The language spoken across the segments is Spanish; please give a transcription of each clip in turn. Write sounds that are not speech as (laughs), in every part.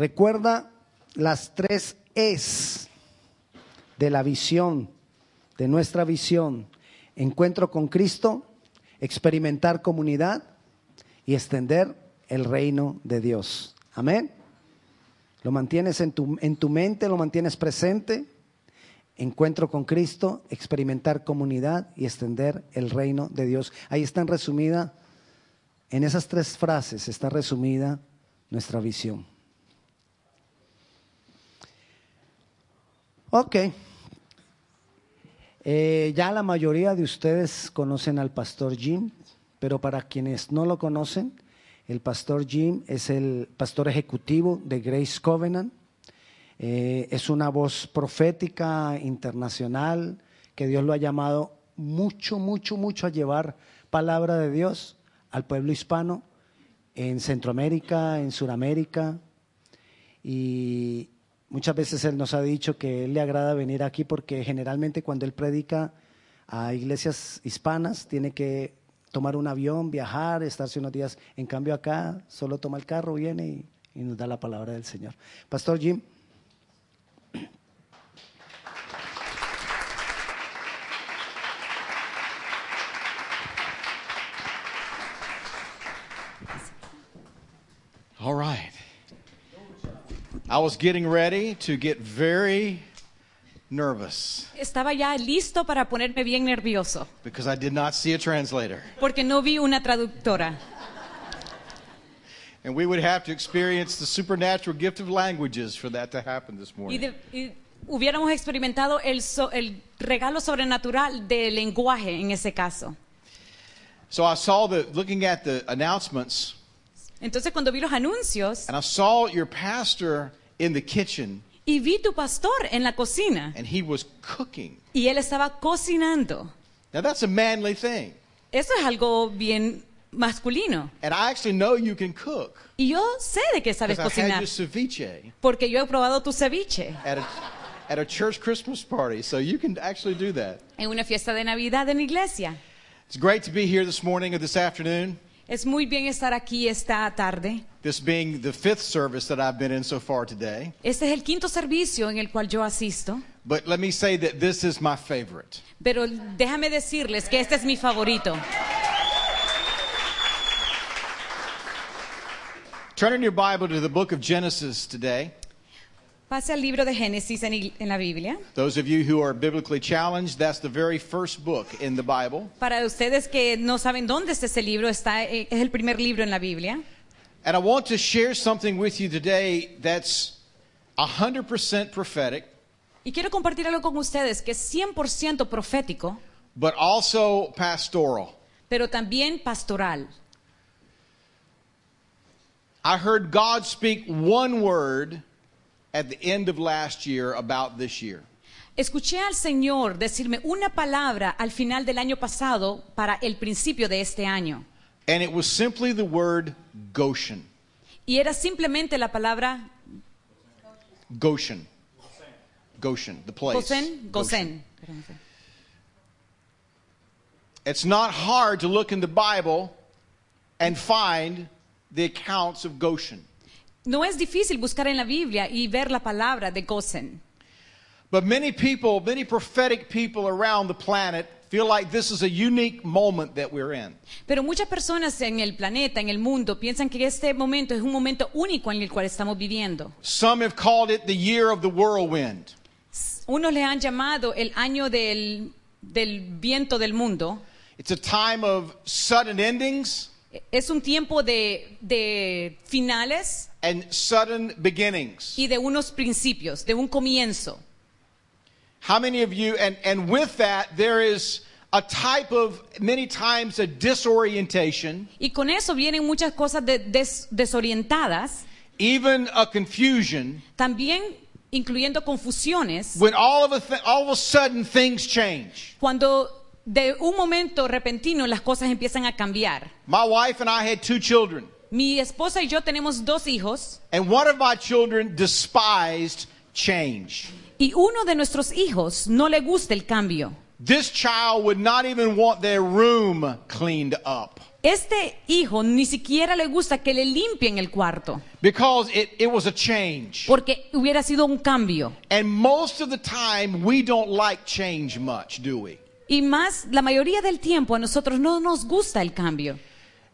Recuerda las tres es de la visión, de nuestra visión. Encuentro con Cristo, experimentar comunidad y extender el reino de Dios. Amén. Lo mantienes en tu, en tu mente, lo mantienes presente. Encuentro con Cristo, experimentar comunidad y extender el reino de Dios. Ahí están resumida, en esas tres frases está resumida nuestra visión. Ok. Eh, ya la mayoría de ustedes conocen al pastor Jim, pero para quienes no lo conocen, el pastor Jim es el pastor ejecutivo de Grace Covenant. Eh, es una voz profética internacional que Dios lo ha llamado mucho, mucho, mucho a llevar palabra de Dios al pueblo hispano en Centroamérica, en Sudamérica. Y muchas veces Él nos ha dicho que Él le agrada venir aquí porque generalmente cuando Él predica a iglesias hispanas tiene que tomar un avión, viajar, estarse unos días. En cambio acá solo toma el carro, viene y, y nos da la palabra del Señor. Pastor Jim. All right. I was getting ready to get very nervous Estaba ya listo para ponerme bien nervioso because I did not see a translator. porque no vi una traductora. And we would have to experience the supernatural gift of languages for that to happen this Y, morning. de- y hubiéramos experimentado el, so- el regalo sobrenatural del lenguaje en ese caso. So I saw the looking at the announcements Entonces cuando vi los anuncios and I saw your pastor in the kitchen y vi tu pastor en la cocina and he was cooking. y él estaba cocinando. Now that's a manly thing. Eso es algo bien masculino. And I actually know you can cook Y yo sé de que sabes because I had cocinar your ceviche porque yo he probado tu ceviche at a, at a church Christmas party. So you can actually do that. en una fiesta de Navidad en la iglesia. It's great to be here this morning or this afternoon. Es muy bien estar aquí esta tarde. This being the fifth service that I've been in so far today. Este es el quinto servicio en el cual yo asisto. But let me say that this is my favorite. Pero déjame decirles que este es mi favorito. Turn in your Bible to the book of Genesis today. Pase al libro de Génesis en, en la Biblia. Those of you who are biblically challenged, that's the very first book in the Bible. Para ustedes que no saben dónde está ese libro, está, eh, es el primer libro en la Biblia. And I want to share something with you today that's 100% prophetic, Y quiero compartir algo con ustedes que es 100% profético, but also pastoral. pero también pastoral. I heard God speak one word at the end of last year about this year. Escuché al Señor decirme una palabra al final del año pasado para el principio de este año. And it was simply the word Goshen. Y era simplemente la palabra Goshen. Goshen, Goshen, the place. Gosén, Gosén. It's not hard to look in the Bible and find the accounts of Goshen. No es difícil buscar en la Biblia y ver la palabra de Gosén. But many people, many prophetic people around the planet feel like this is a unique moment that we're in. Pero muchas personas en el planeta, en el mundo, piensan que este momento es un momento único en el cual estamos viviendo. Some have called it the year of the whirlwind. Unos le han llamado el año del, del viento del mundo. It's a time of sudden endings Es un tiempo de, de finales and sudden beginnings. y de unos principios, de un comienzo. How many of you, and, and with that, there is a type of, many times, a disorientation, Y con eso vienen muchas cosas de- des- desorientadas, even a confusion, también incluyendo confusiones, when all of a, th- all of a sudden things change. cuando de un momento repentino las cosas empiezan a cambiar. My wife and I had two children, Mi esposa y yo tenemos dos hijos and one of my children despised change. y uno de nuestros hijos no le gusta el cambio. This child would not even want their room cleaned up Este hijo ni siquiera le gusta que le limpien el cuarto, because it, it was a change. porque hubiera sido un cambio. And most of the time, we don't like change much, do we? Y más, la mayoría del tiempo a nosotros no nos gusta el cambio.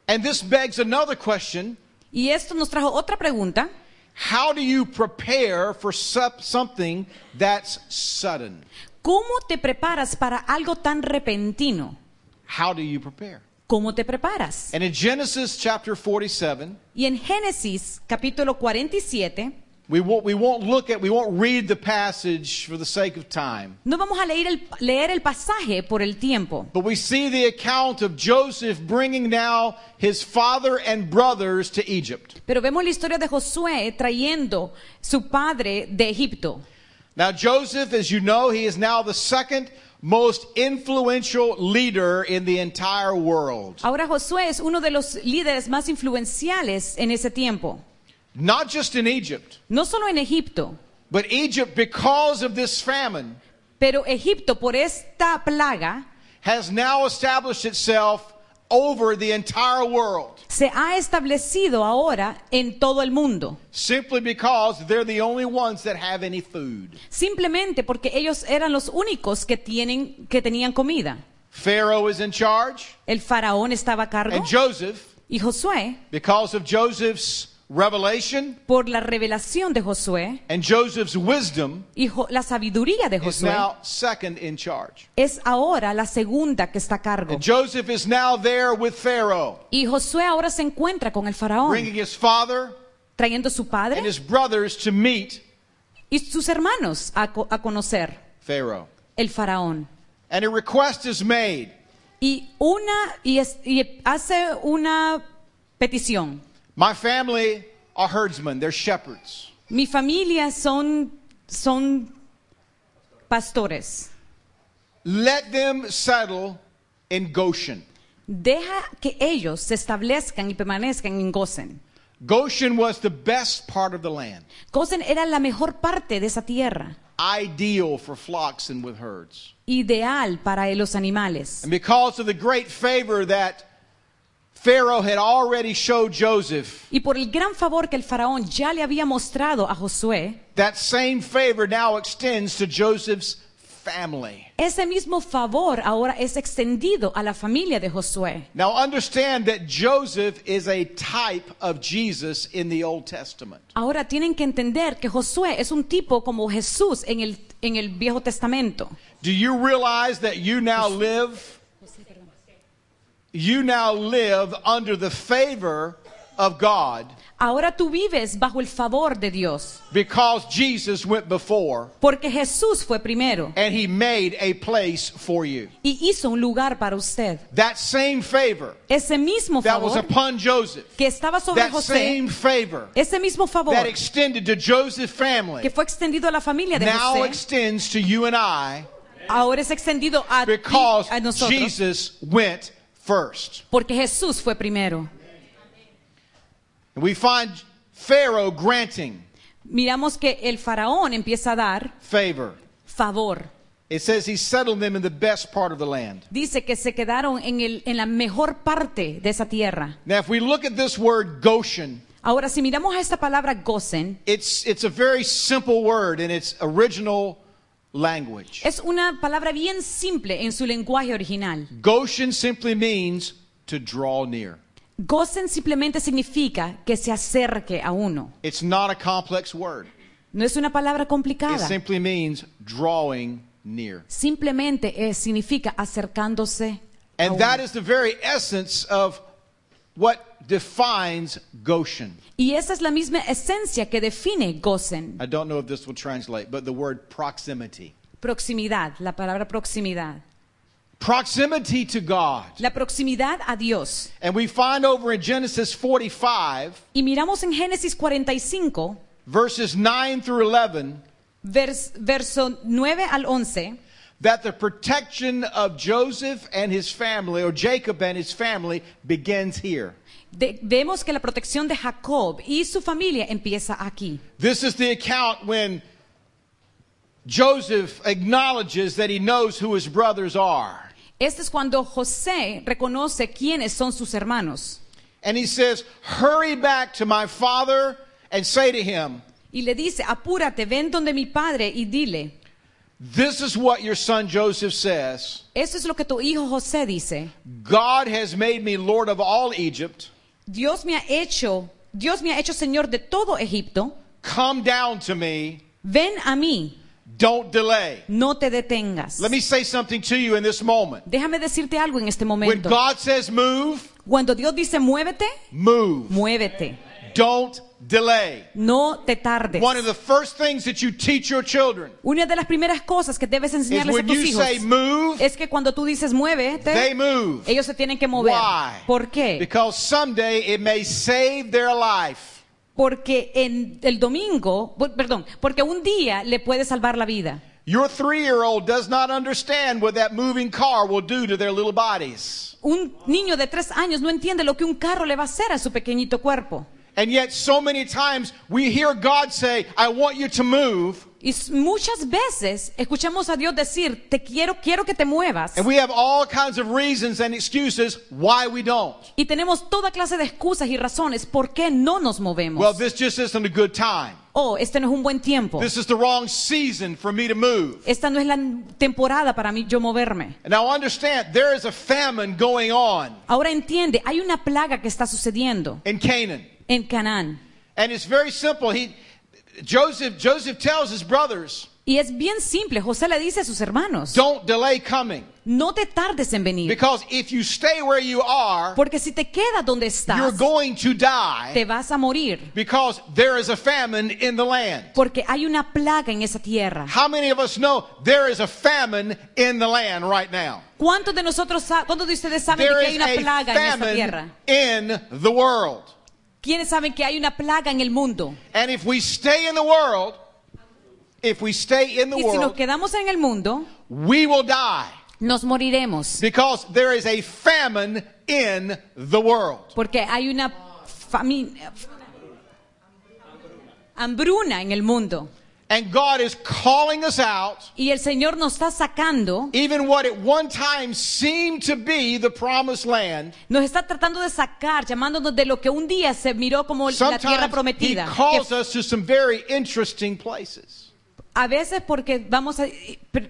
And this begs another question Y esto nos trajo otra pregunta. How do you prepare for something that's sudden? ¿Cómo te preparas para algo tan repentino? How do you prepare? ¿Cómo te preparas? And in Genesis chapter 47, Y en Génesis capítulo 47, we won't, we won't look at, we won't read the passage for the sake of time. no vamos a leer el, leer el pasaje por el tiempo, But we see the account of Joseph bringing now his father and brothers to Egypt. pero vemos la historia de Josué trayendo su padre de Egipto. Now, Joseph, as you know, he is now the second most influential leader in the entire world. Ahora Josué es uno de los líderes más influenciales en ese tiempo, Not just in Egypt, no solo en Egipto, but Egypt, because of this famine, pero Egipto por esta plaga has now established itself over the entire world se ha establecido ahora en todo el mundo, simply because they're the only ones that have any food. simplemente porque ellos eran los únicos que, tienen, que tenían comida. Pharaoh is in charge, El faraón estaba a cargo and Joseph, y Josué, because of Joseph's revelation por la revelación de Josué and Joseph's wisdom, y jo- la sabiduría de is Josué, now second in charge. es ahora la segunda que está a cargo. And Joseph is now there with Pharaoh, Y Josué ahora se encuentra con el faraón, bringing his father trayendo su padre and his brothers to meet y sus hermanos a, co- a conocer Pharaoh. el faraón. And a request is made Y una y, es- y hace una petición. My family are herdsmen, they're shepherds. Mi familia son son pastores. Let them settle in Goshen. Deja que ellos se establezcan y permanezcan en Gosen. Goshen was the best part of the land, Goshen era la mejor parte de esa tierra, ideal for flocks and with herds. ideal para los animales. And because of the great favor that Pharaoh had already showed Joseph, Y por el gran favor que el faraón ya le había mostrado a Josué, that same favor now extends to Joseph's family. ese mismo favor ahora es extendido a la familia de Josué. Now understand that Joseph is a type of Jesus in the Old Testament. Ahora tienen que entender que Josué es un tipo como Jesús en el, en el Viejo Testamento. Do you realize that you now live you now live under the favor of God Ahora tú vives bajo el favor de Dios, because Jesus went before porque Jesús fue primero and he made a place for you. y hizo un lugar para usted. That same favor Ese mismo favor. that was upon Joseph, que estaba sobre that José, same favor ese mismo favor that extended to Joseph's family que fue extendido a la familia de now José, extends to you and I ahora es extendido a, ti, a nosotros, Jesus went first. porque Jesús fue primero. And we find Pharaoh granting Miramos que el faraón empieza a dar favor. favor. It says he settled them in the best part of the land. Dice que se quedaron en, el, en la mejor parte de esa tierra. Now, if we look at this word Goshen, Ahora, si miramos a esta palabra Gosen, it's, it's a very simple word in its original language. es una palabra bien simple en su lenguaje original. Goshen simply means to draw near. Gosen simplemente significa que se acerque a uno. It's not a complex word. No es una palabra It complicada. simply means drawing near. Simplemente es- significa acercándose. a And uno. that is the very essence of what defines Goshen. Y esa es la misma esencia que define Gosen. I don't know if this will translate, but the word proximity. Proximidad, la palabra proximidad. Proximity to God. La proximidad a Dios. And we find over in Genesis 45, Y miramos en Génesis 45, verses 9 through 11, vers- verso 9 al 11, that the protection of Joseph and his family, or Jacob and his family, begins here. De- vemos que la protección de Jacob y su familia empieza aquí. This is the account when Joseph acknowledges that he knows who his brothers are. Este es cuando José reconoce quiénes son sus hermanos. And he says, Hurry back to my father and say to him, Y le dice, apúrate, ven donde mi padre y dile, This is what your son Joseph says eso es lo que tu hijo José dice. God has made me Lord of all Egypt. Dios me ha hecho, Dios me ha hecho Señor de todo Egipto. Come down to me. Ven a mí, Don't delay. no te detengas. Let me say something to you in this moment. Déjame decirte algo en este When momento. God says move, Cuando Dios dice muévete, move. muévete. Don't delay. No te tardes. One of the first things that you teach your children Una de las primeras cosas que debes enseñarles a tus hijos say move, es que cuando tú dices they muévete, move. ellos se tienen que mover. Why? ¿Por qué? Because someday it may save their life. Porque en el domingo, perdón, porque un día le puede salvar la vida. Your three year old does not understand what that moving car will do to their little bodies. Un niño de tres años no entiende lo que un carro le va a hacer a su pequeñito cuerpo. And yet, so many times we hear God say, I want you to move. Y muchas veces escuchamos a Dios decir, te quiero, quiero que te muevas. And we have all kinds of reasons and excuses why we don't. Y tenemos toda clase de excusas y razones por qué no nos movemos. Well, this just isn't a good time. oh, este no es un buen tiempo. This is the wrong season for me to move. Esta no es la temporada para mí yo moverme. And now understand, there is a famine going on Ahora entiende, hay una plaga que está sucediendo in Canaan. En Canaán. And it's very simple. He, Joseph, Joseph tells his brothers, Y es bien simple. José le dice a sus hermanos, don't delay coming. no te tardes en venir. Because if you stay where you are, Porque si te quedas donde you're estás, going to die te vas a morir. because there is a famine in the land. Porque hay una plaga en esa tierra. How many of us know there is a famine in the land right now? ¿Cuántos de nosotros, cuántos de ustedes saben There que hay una plaga en esta tierra? in the world. ¿Quiénes saben que hay una plaga en el mundo? And if we stay in the world, if we stay in the Y si nos world, quedamos en el mundo, we will die nos moriremos. because there is a famine in the world. Porque hay una fami- hambruna en el mundo. And God is calling us out, Y el Señor nos está sacando, even what at one time seemed to be the promised land. nos está tratando de sacar, llamándonos de lo que un día se miró como la tierra Sometimes He calls us to some very interesting places. a veces porque vamos a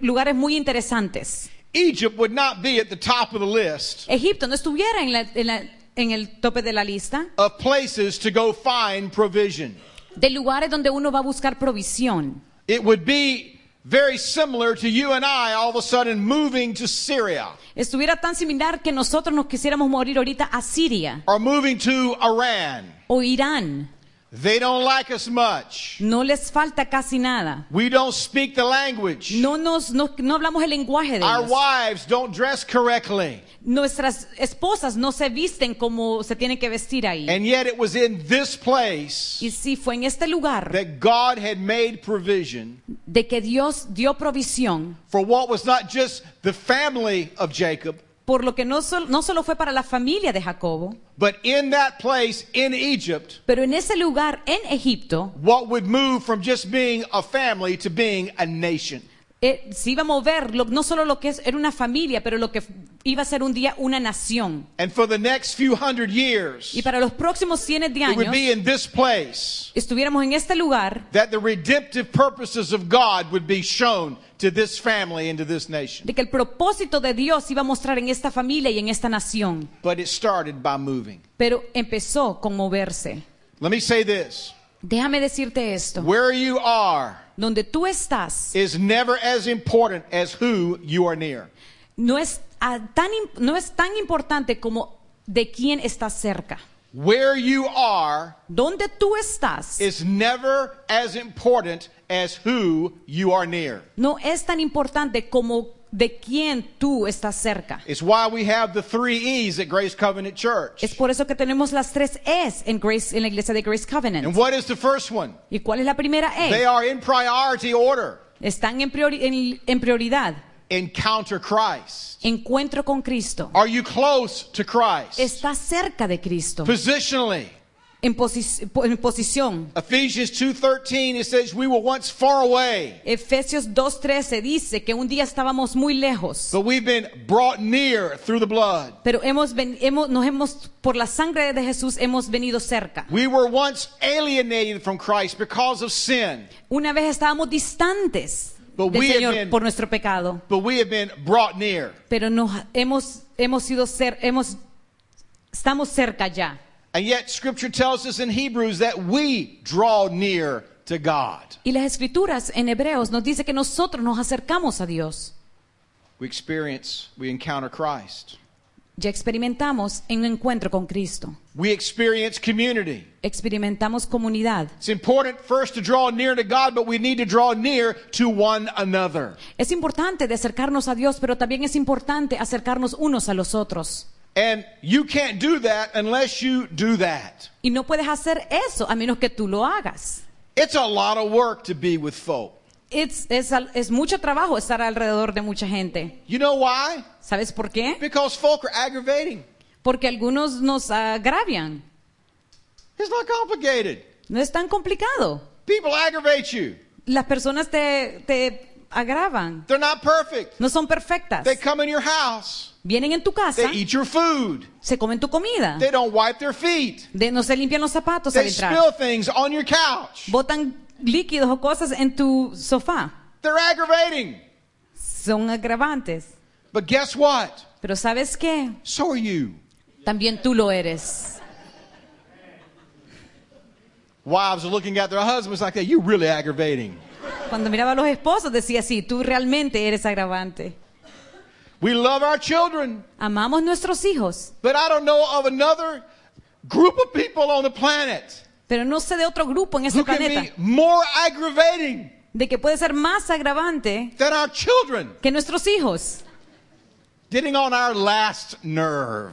lugares muy interesantes. Egypt would not be at the top of the list Egipto no estuviera en, la- en la- en el tope de la lista of places to go find provision. De lugares donde uno va a buscar provisión. It would be very similar to you and I all of a sudden moving to Syria Estuviera tan similar que nosotros nos quisiéramos morir ahorita a Siria or moving to Iran. o Irán. They don't like us much. No les falta casi nada. We don't speak the language. No, nos, no, no hablamos el lenguaje de Our ellos. wives don't dress correctly. Nuestras esposas no se visten como se tienen que vestir ahí. And yet it was in this place Y sí, fue en este lugar that God had made provision de que Dios dio provisión for what was not just the family of Jacob, por lo que no, sol- no solo fue para la familia de Jacobo, but in that place in Egypt, pero en ese lugar en Egipto what would move from just being a family to being a nation. Eh, se iba a mover lo- no solo lo que es, era una familia, pero lo que iba a ser un día una nación. And for the next few hundred years, Y para los próximos cientos de años be in this place estuviéramos en este lugar that the redemptive purposes of God would be shown to this family and to this nation. de que el propósito de Dios iba a mostrar en esta familia y en esta nación. But it started by moving. Pero empezó con moverse. Let me say this Déjame decirte esto. where you are Donde tú estás is never as important as who you are near. no es, ah, tan, no es tan importante como de quién estás cerca. Where you are Donde tú estás is never as important as who you are near. no es tan importante como de quién tú estás cerca. It's why we have the three E's at Grace Covenant Church. Es por eso que tenemos las tres E's en, Grace, en la iglesia de Grace Covenant. And what is the first one? ¿Y cuál es la primera They E? are in priority order. Están en, priori- en- en prioridad. Encounter Christ. Encuentro con Cristo. Are you close to Christ? Estás cerca de Cristo. Positionally, en, posi- po- en posición. Ephesians 2:13 it says we were once far away, Efesios 2.13 dice que un día estábamos muy lejos, but we've been brought near through the blood. pero hemos, nos hemos, por la sangre de Jesús hemos venido cerca. We were once alienated from Christ because of sin, Una vez estábamos distantes But del we have Señor been- por nuestro pecado, but we have been brought near. pero nos hemos, hemos sido hemos, estamos cerca ya. And yet scripture tells us in Hebrews that we draw near to God. Y las escrituras en Hebreos nos dice que nosotros nos acercamos a Dios. We experience, we encounter Christ. Ya experimentamos en un encuentro con Cristo. We experience community. Experimentamos comunidad. It's important first to draw near to God, but we need to draw near to one another. Es importante de acercarnos a Dios, pero también es importante acercarnos unos a los otros. And you can't do that unless you do that. Y no puedes hacer eso a menos que tú lo hagas. It's a lot of work to be with folk. Es, es es mucho trabajo estar alrededor de mucha gente. You know why? ¿Sabes por qué? Because folk are aggravating. Porque algunos nos agravian. It's not complicated. No es tan complicado. People aggravate you. Las personas te, te agravan. They're not perfect. No son perfectas. They come in your house. Vienen en tu casa, They eat your food. se comen tu comida. They don't wipe their feet. De, no se limpian los zapatos al They entrar. spill things on your couch. Botan líquidos o cosas en tu sofá. They're aggravating. Son agravantes. But guess what? Pero ¿sabes qué? So are you. También tú lo eres. Wives are looking at their husbands like that. You really aggravating. Cuando miraba a los esposos decía así, tú realmente eres agravante. We love our children, Amamos nuestros hijos, but I don't know of another group of people on the planet pero no sé de otro grupo en can planeta be more aggravating de que puede ser más agravante than our children, que nuestros hijos, getting on our last nerve.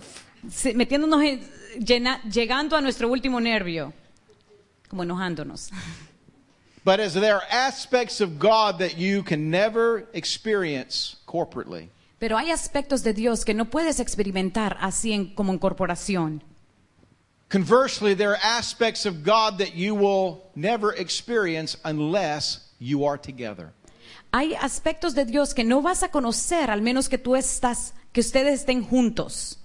metiéndonos en- llena- llegando a nuestro último nervio, como enojándonos. (laughs) But as there are aspects of God that you can never experience corporately, Pero hay aspectos de Dios que no puedes experimentar así en- como en corporación. conversely, there are aspects of God that you will never experience unless you are together. Hay aspectos de Dios que no vas a conocer al menos que tú estás, que ustedes estén juntos.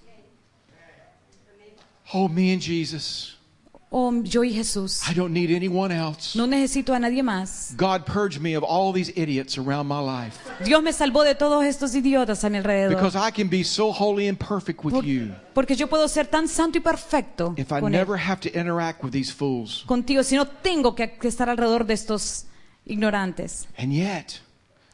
Oh, me and Jesus. Oh, yo y Jesús. I don't need anyone else. No necesito a nadie más. God purged me of all these idiots around my life Dios me salvó de todos estos idiotas a mi alrededor. because I can be so holy and perfect with Por- you porque yo puedo ser tan santo y perfecto if I él, never have to interact with these fools. contigo si no tengo que, que estar alrededor de estos ignorantes. And yet,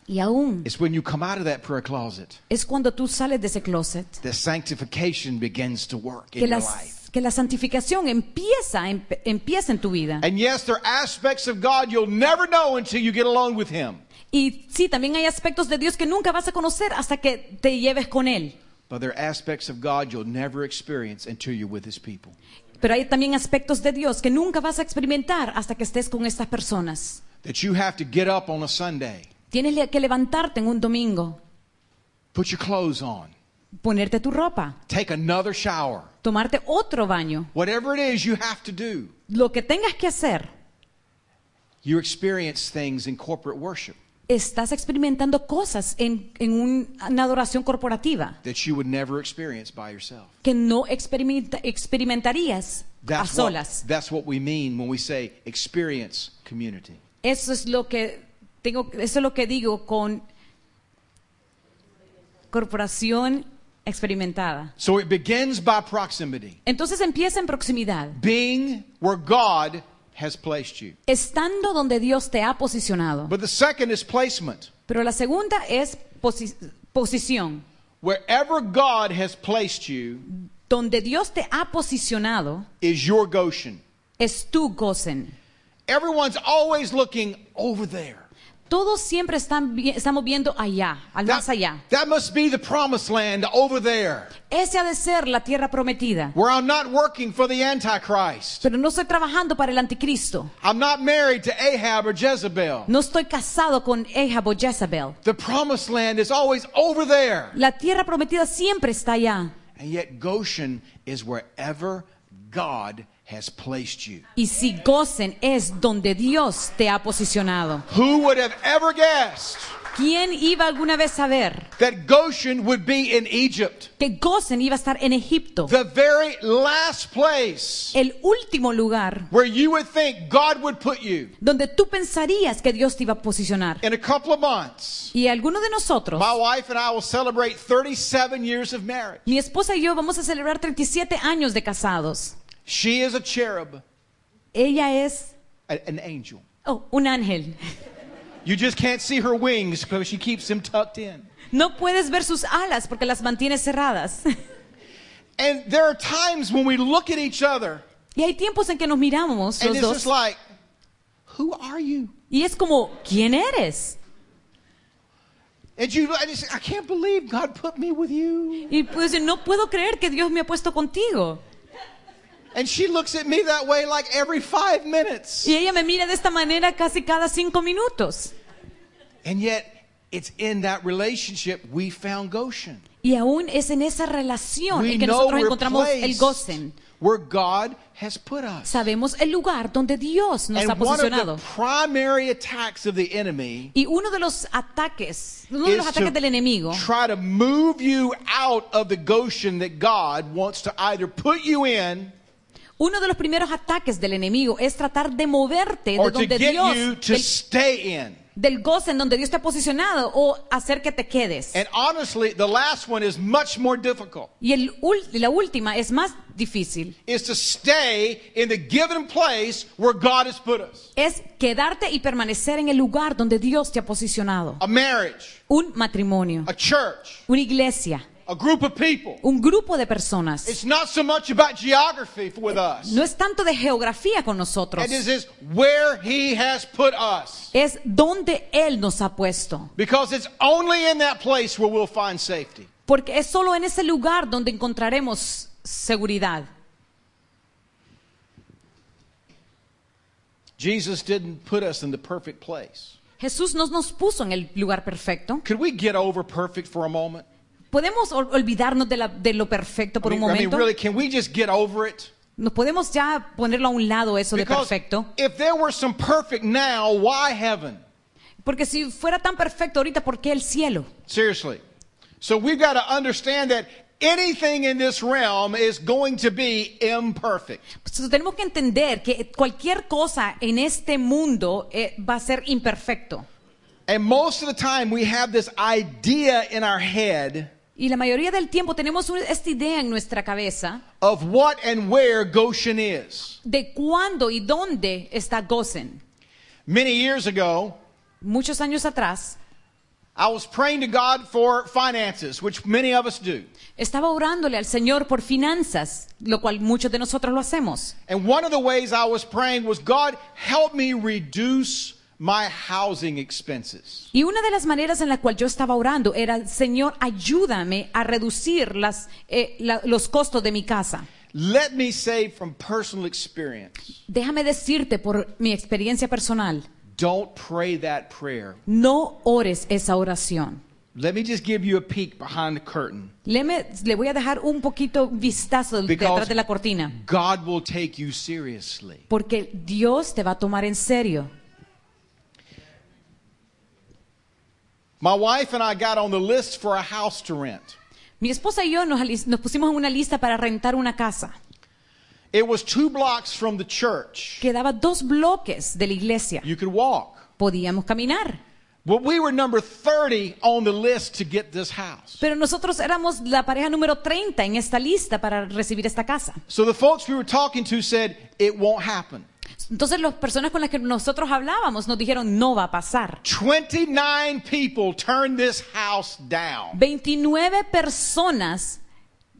Y aún it's when you come out of that prayer closet es cuando tú sales de ese closet that sanctification begins to work que in your life. Que la santificación empieza, empieza en tu vida. And yes, there are aspects of God you'll never know until you get alone with Him. Y sí, también hay aspectos de Dios que nunca vas a conocer hasta que te lleves con Él. But there are aspects of God you'll never experience until you're with His people. Pero hay también aspectos de Dios que nunca vas a experimentar hasta que estés con estas personas. That you have to get up on a Sunday, Tienes que levantarte en un domingo, put your clothes on, ponerte tu ropa, take another shower. tomarte otro baño, Whatever it is you have to do, lo que tengas que hacer. you experience things in corporate worship Estás experimentando cosas en, en un- una adoración corporativa that you would never experience by yourself. que no experimenta- experimentarías a That's solas. what, that's what we mean when we say experience community. Eso es lo que tengo, eso es lo que digo con corporación experimentada. So it begins by proximity, Entonces empieza en proximidad, being where God has placed you. estando donde Dios te ha posicionado. But the second is placement. Pero la segunda es posi- posición. Wherever God has placed you Donde Dios te ha posicionado is your Goshen. es tu Goshen. Everyone's always looking over there. Todos siempre están estamos viendo allá, al más That, allá. that must be the promised land over there, Ese ha de ser la tierra prometida. where I'm not working for the Antichrist. Pero no estoy trabajando para el anticristo. I'm not married to Ahab or Jezebel. No estoy casado con Ahab o Jezebel. The promised land is always over there. La tierra prometida siempre está allá. And yet Goshen is wherever God has placed you. Y si Gosen es donde Dios te ha posicionado. Who would have ever guessed ¿Quién iba alguna vez a ver that Goshen would be in Egypt? que Gosen iba a estar en Egipto? The very last place El último lugar where you would think God would put you donde tú pensarías que Dios te iba a posicionar. in a couple of months. Y alguno de nosotros, My wife and I will celebrate 37 years of marriage. mi esposa y yo vamos a celebrar 37 años de casados. She is a cherub, Ella es a- an angel. oh, un ángel. You just can't see her wings because she keeps them tucked in. No puedes ver sus alas porque las mantiene cerradas. And there are times when we look at each other Y hay tiempos en que nos miramos and los it's just dos like, who are you? y es como, ¿quién eres? And you, and you say, I can't believe God put me with you. Y pues no puedo creer que Dios me ha puesto contigo. And she looks at me that way like every five minutes. Y ella me mira de esta manera casi cada cinco minutos. And yet, it's in that relationship we found Goshen. Y aún es en esa relación We en que nosotros encontramos el Gosen. where God has put us. Sabemos el lugar donde Dios nos ha And one of posicionado. the primary attacks of the enemy Y uno de los ataques, uno de los is ataques del enemigo try to move you out of the Goshen that God wants to either put you in Uno de los primeros ataques del enemigo es tratar de moverte de donde Dios, del, del goce en donde Dios te ha posicionado o hacer que te quedes. And honestly, the last one is much more difficult. Y el, la última es más difícil. Is to stay in the given place where God has put us. Es quedarte y permanecer en el lugar donde Dios te ha posicionado. A marriage, Un matrimonio, a church, una iglesia, a group of people. un grupo de personas. It's not so much about geography with us. No es tanto de geografía con nosotros. It is is where he has put us. Es donde Él nos ha puesto. Because it's only in that place where we'll find safety. Porque es solo en ese lugar donde encontraremos seguridad. Jesus didn't put us in the perfect place. Jesús no nos puso en el lugar perfecto. Could we get over perfect for a moment? ¿Podemos ol- olvidarnos de, la- de lo perfecto por I un mean, I mean, momento? really, can we just get over it? ¿Nos podemos ya ponerlo a un lado eso de Because perfecto? if there were some perfect now, why heaven? Porque si fuera tan perfecto ahorita, ¿por qué el cielo? Seriously. So we've got to understand that anything in this realm is going to be imperfect. Pues tenemos que entender que cualquier cosa en este mundo eh, va a ser imperfecto. And most of the time, we have this idea in our head Y la mayoría del tiempo tenemos esta idea en nuestra cabeza of what and where Goshen is. de cuándo y dónde está Gosen. Many years ago, Muchos años atrás, I was praying to God for finances, which many of us do. estaba orándole al Señor por finanzas, lo cual muchos de nosotros lo hacemos. And one of the ways I was praying was, God, help me reduce my housing expenses. Y una de las maneras en la cual yo estaba orando era, Señor, ayúdame a reducir las, eh, la- los costos de mi casa. Let me say from personal experience, Déjame decirte por mi experiencia personal, don't pray that prayer. no ores esa oración. Let me just give you a peek behind the curtain. Leme- le voy a dejar un poquito vistazo detrás de la cortina, God will take you seriously. porque Dios te va a tomar en serio. My wife and I got on the list for a house to rent. Mi esposa y yo nos, nos pusimos en una lista para rentar una casa. It was two blocks from the church. Quedaba dos bloques de la iglesia. You could walk. Podíamos caminar. But we were number 30 on the list to get this house. Pero nosotros éramos la pareja número 30 en esta lista para recibir esta casa. So the folks we were talking to said, it won't happen. Entonces las personas con las que nosotros hablábamos nos dijeron no va a pasar. 29 people turned this house down. 29 personas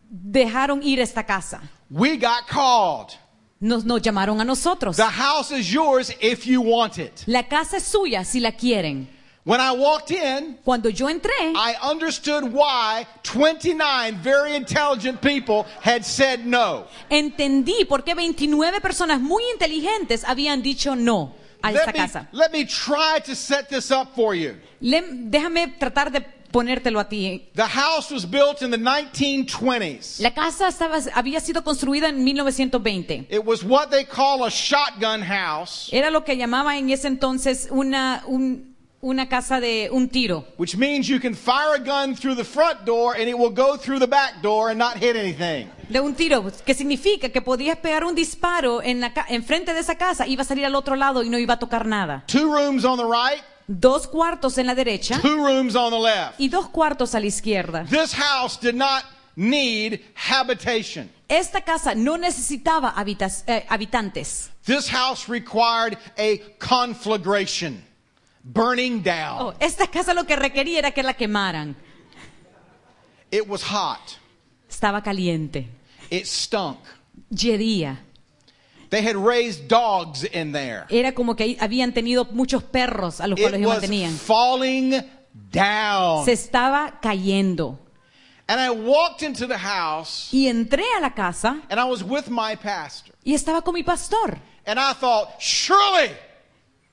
dejaron ir esta casa. We got called. Nos, nos llamaron a nosotros. The house is yours if you want it. La casa es suya si la quieren. When I walked in, Cuando yo entré, I understood why 29 very intelligent people had said no. entendí por qué 29 personas muy inteligentes habían dicho no a esta Let me, casa. let me try to set this up for you. Le- déjame tratar de ponértelo a ti. The house was built in the 1920s. La casa estaba, había sido construida en 1920. It was what they call a shotgun house, Era lo que llamaba en ese entonces una, un- una casa de un tiro. which means you can fire a gun through the front door and it will go through the back door and not hit anything. De un tiro, que significa que podías pegar un disparo en la ca- enfrente de esa casa, iba a salir al otro lado y no iba a tocar nada. Two rooms on the right, Dos cuartos en la derecha two rooms on the left. y dos cuartos a la izquierda. This house did not need habitation. Esta casa no necesitaba habitas- eh, habitantes. This house required a conflagration, burning down. Oh, esta casa lo que requería era que la quemaran. It was hot. Estaba caliente, It stunk. lledía. They had raised dogs in there. Era como que habían tenido muchos perros a los cuales It ellos was mantenían. falling down. Se estaba cayendo. And I walked into the house Y entré a la casa and I was with my pastor. y estaba con mi pastor. And I thought, surely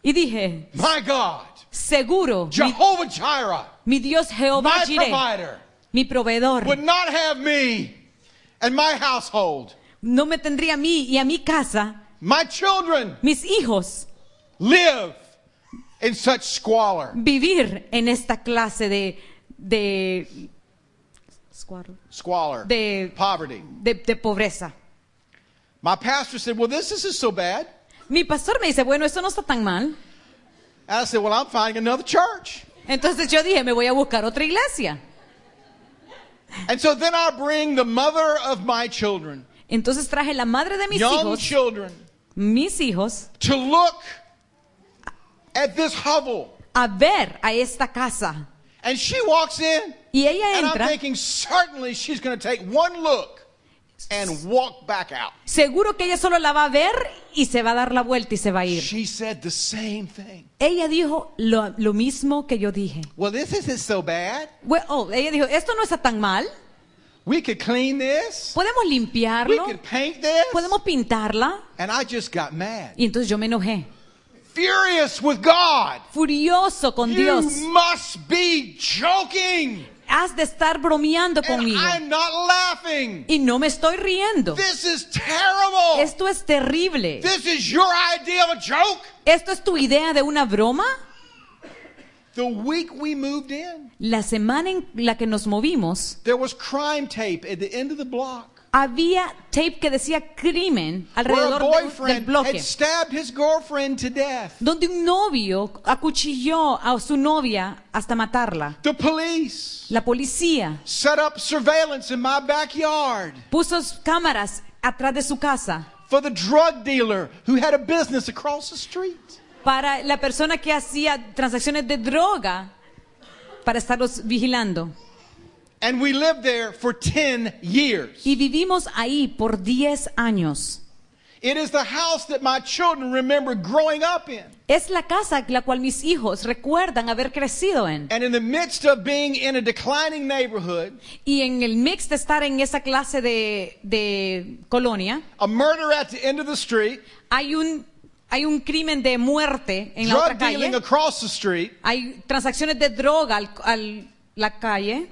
Y dije, my God, seguro, Jehovah Jireh, mi Dios Jehová my provider, mi proveedor, would not have me and my household, no me tendría a mí y a mi casa, my children, mis hijos, live in such squalor. vivir en esta clase de, de, Squalor. de, Poverty. de, de pobreza. My pastor said, Well, this isn't so bad. Mi pastor me dice, bueno, esto no está tan mal. I said, Well, I'm finding another church. Entonces yo dije, me voy a buscar otra iglesia. And so then I bring the mother of my children, Entonces traje la madre de mis young hijos, children, mis hijos, to look at this hovel. a ver a esta casa. And she walks in, Y ella and I'm entra, thinking, certainly she's going to take one look and walk back out. seguro que ella solo la va a ver y se va a dar la vuelta y se va a ir. She said the same thing. Ella dijo lo, lo mismo que yo dije. Well, this isn't so bad. Oh, ella dijo, esto no está tan mal. We could clean this, Podemos we limpiarlo, could paint this. podemos pintarla. And I just got mad. Y entonces yo me enojé. Furious with God. Furioso con You Dios. must be joking. Has de estar bromeando And conmigo. I'm not laughing. Y no me estoy riendo. This is terrible. Esto es terrible. This is your idea of a joke. ¿Esto es tu idea de una broma? The week we moved in, La semana en la que nos movimos, there was crime tape at the end of the block. Había tape que decía crimen alrededor de- del bloque. to death. Donde un novio acuchilló a su novia hasta matarla. The police La policía set up surveillance in my backyard puso cámaras atrás de su casa for the drug dealer who had a business across the street. para la persona que hacía transacciones de droga para estarlos vigilando. And we lived there for 10 years. Y vivimos ahí por 10 años. It is the house that my children remember growing up in. Es la casa la cual mis hijos recuerdan haber crecido en. And in the midst of being in a declining neighborhood, Y en el mix de estar en esa clase de, de colonia, a murder at the end of the street, hay un, hay un crimen de muerte en la drug otra dealing calle. across the street, Hay transacciones de droga al, al- la calle.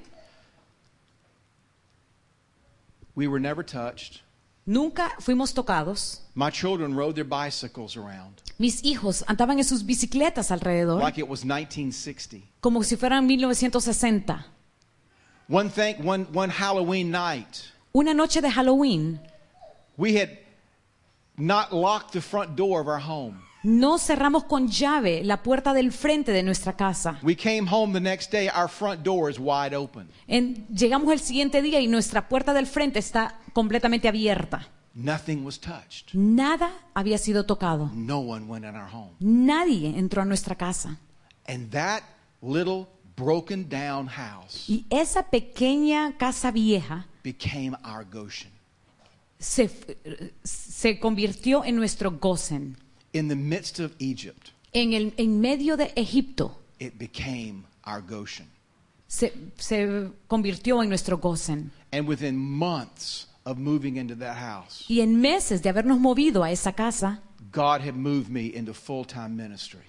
We were never touched. Nunca fuimos tocados. My children rode their bicycles around Mis hijos andaban en sus bicicletas alrededor like it was 1960. como si fueran 1960. One thing, one, one Halloween night, Una noche de Halloween we had not locked the front door of our home. No cerramos con llave la puerta del frente de nuestra casa. We came home the next day, our front door is wide open. En- llegamos el siguiente día y nuestra puerta del frente está completamente abierta. Nothing was touched. Nada había sido tocado. No one went in our home. Nadie entró a nuestra casa. And that little broken down house Y esa pequeña casa vieja became our Goshen. se, se convirtió en nuestro Gosen. In the midst of Egypt, En, el, en medio de Egipto it became our Goshen. se, se convirtió en nuestro Gosen. And within months of moving into that house, Y en meses de habernos movido a esa casa, God had moved me into full time ministry.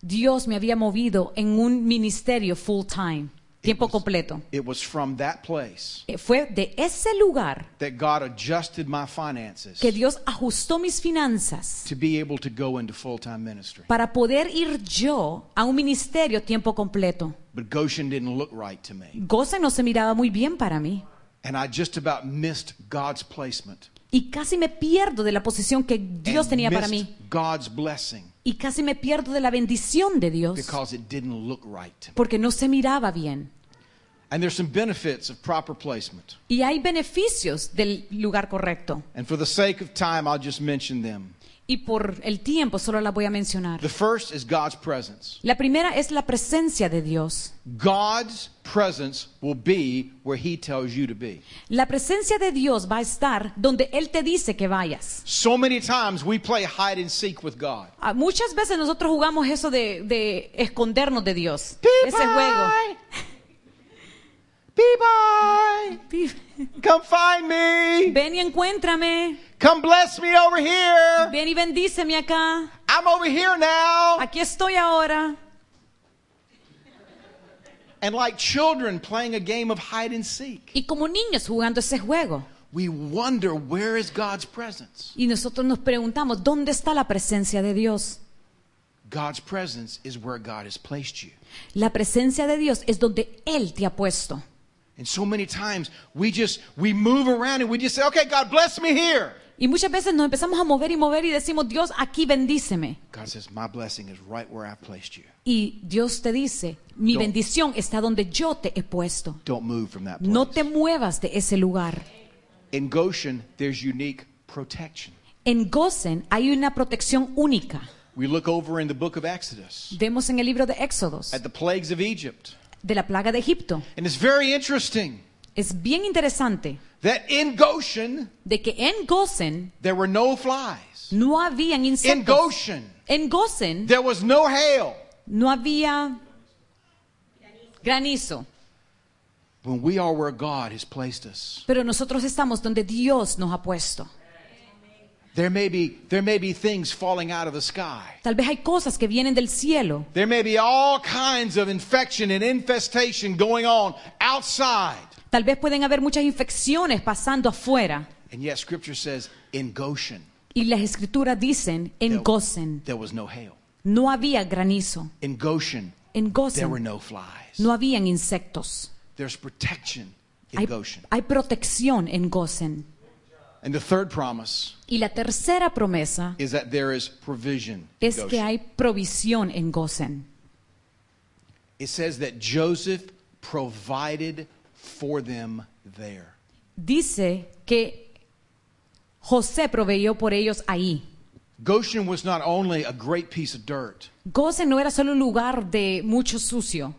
Dios me había movido en un ministerio full time. Tiempo was- completo. It was from that place Eh, Fue de ese lugar that God adjusted my finances que Dios ajustó mis finanzas to be able to go into ministry. para poder ir yo a un ministerio tiempo completo. But Goshen didn't look right to me. No se miraba muy bien para mí. And I just about missed God's placement. Y casi me pierdo de la posición que Dios and tenía para mí. God's blessing Y casi me pierdo de la bendición de Dios because it didn't look right porque no se miraba bien. And there's some benefits of proper placement. Y hay beneficios del lugar correcto. And for the sake of time, I'll just mention them. Y por el tiempo solo la voy a mencionar. The first is God's presence. La primera es la presencia de Dios. God's presence will be where He tells you to be. La presencia de Dios va a estar donde Él te dice que vayas. So many times we play hide and seek with God. Ah, Muchas veces nosotros jugamos eso de, de escondernos de Dios. Ese juego. Bye. Come find me. Ven y encuéntrame. Come bless me over here. Ven y bendíceme acá. I'm over here now. Aquí estoy ahora. And like children playing a game of hide and seek, Y como niños jugando ese juego. we wonder where is God's presence? Y nosotros nos preguntamos, ¿dónde está la presencia de Dios? God's presence is where God has placed you. La presencia de Dios es donde Él te ha puesto. And so many times we just we move around and we just say, "Okay, God bless me here." Y muchas veces nos empezamos a mover y mover y decimos, Dios, aquí bendíceme. God says, "My blessing is right where I placed you. Y Dios te dice, mi No. bendición está donde yo te he puesto. Don't move from that place." No te muevas de ese lugar. In Goshen, there's unique protection. En Gozen hay una protección única. We look over in the book of Exodus Vemos en el libro de Éxodos at the plagues of Egypt. De la plaga de Egipto. And it's very interesting Es bien interesante that in Goshen de que en Gozen there were no flies. no habían In insectos. Goshen En Gozen there was no hail. no había granizo. When we are where God has placed us, Pero nosotros estamos donde Dios nos ha puesto. There may be there may be things falling out of the sky. Tal vez hay cosas que vienen del cielo. There may be all kinds of infection and infestation going on outside. Tal vez pueden haber muchas infecciones pasando afuera. And yet scripture says in Goshen Y las escrituras dicen, en there, Gozen there was no hail. no había granizo. In Goshen En there were no flies. no habían insectos. There's protection in Hay, Goshen. hay protección en Gozen. And the third promise Y la tercera promesa is that there is provision in es que hay provisión en Gozen. It says that Joseph provided for them there. Dice que José proveyó por ellos ahí. Goshen was not only a great piece of dirt, Gozen no era solo un lugar de mucho sucio,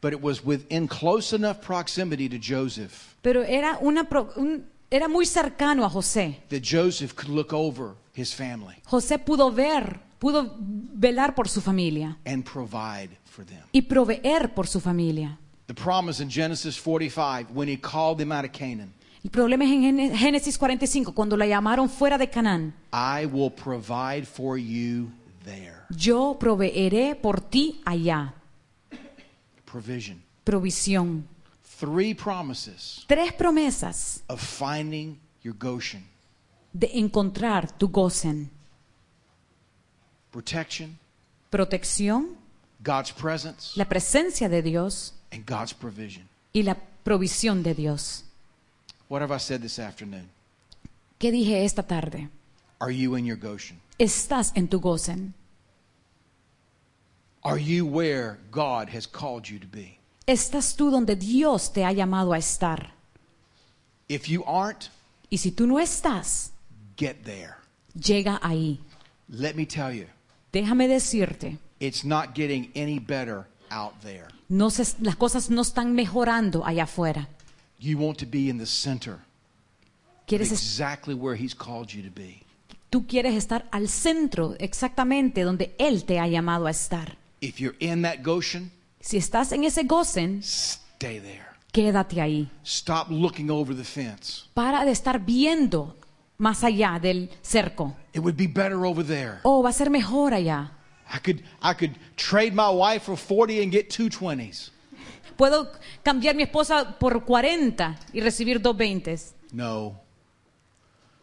but it was within close enough proximity to Joseph pero era, una, pro- un- era muy cercano a José. that Joseph could look over his family José pudo ver, pudo velar por su familia and provide for them. y proveer por su familia. The promise in Genesis 45 when he called them out of Canaan, El problema es en Génesis 45, cuando la llamaron fuera de Canaán. I will provide for you there. Yo proveeré por ti allá. Provision. Provisión. Three promises Tres promesas of finding your Goshen de encontrar tu Gozen. protection, Protección, God's presence, la presencia de Dios and God's provision. y la provisión de Dios. What have I said this afternoon? ¿Qué dije esta tarde? Are you in your Goshen? Estás en tu Gozen. Are you where God has called you to be? Estás tú donde Dios te ha llamado a estar. If you aren't, Y si tú no estás, get there. llega ahí. Let me tell you, Déjame decirte, it's not getting any better out there. no se- las cosas no están mejorando allá afuera. You want to be in the center, Quieres es- exactly where He's called you to be. tú quieres estar al centro, exactamente donde Él te ha llamado a estar. If you're in that Goshen, Si estás en ese Gozen, stay there. quédate ahí. Stop looking over the fence. Para de estar viendo más allá del cerco. It would be better over there. Oh, va a ser mejor allá. I could I could trade my wife for 40 and get two 20s. puedo cambiar mi esposa por 40 y recibir dos 20. No.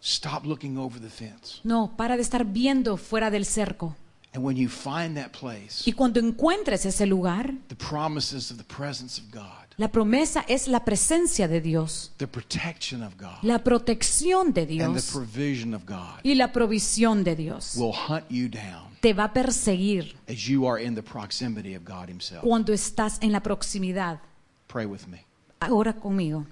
Stop looking over the fence. No, para de estar viendo fuera del cerco. And when you find that place, Y cuando encuentres ese lugar, the promises of the presence of God, la promesa es la presencia de Dios, the protection of God, la protección de and the Dios provision of God y la provisión de Dios. will hunt you down Te va a perseguir as you are in the proximity of God Himself. cuando estás en la proximidad. Pray with me. Ahora conmigo.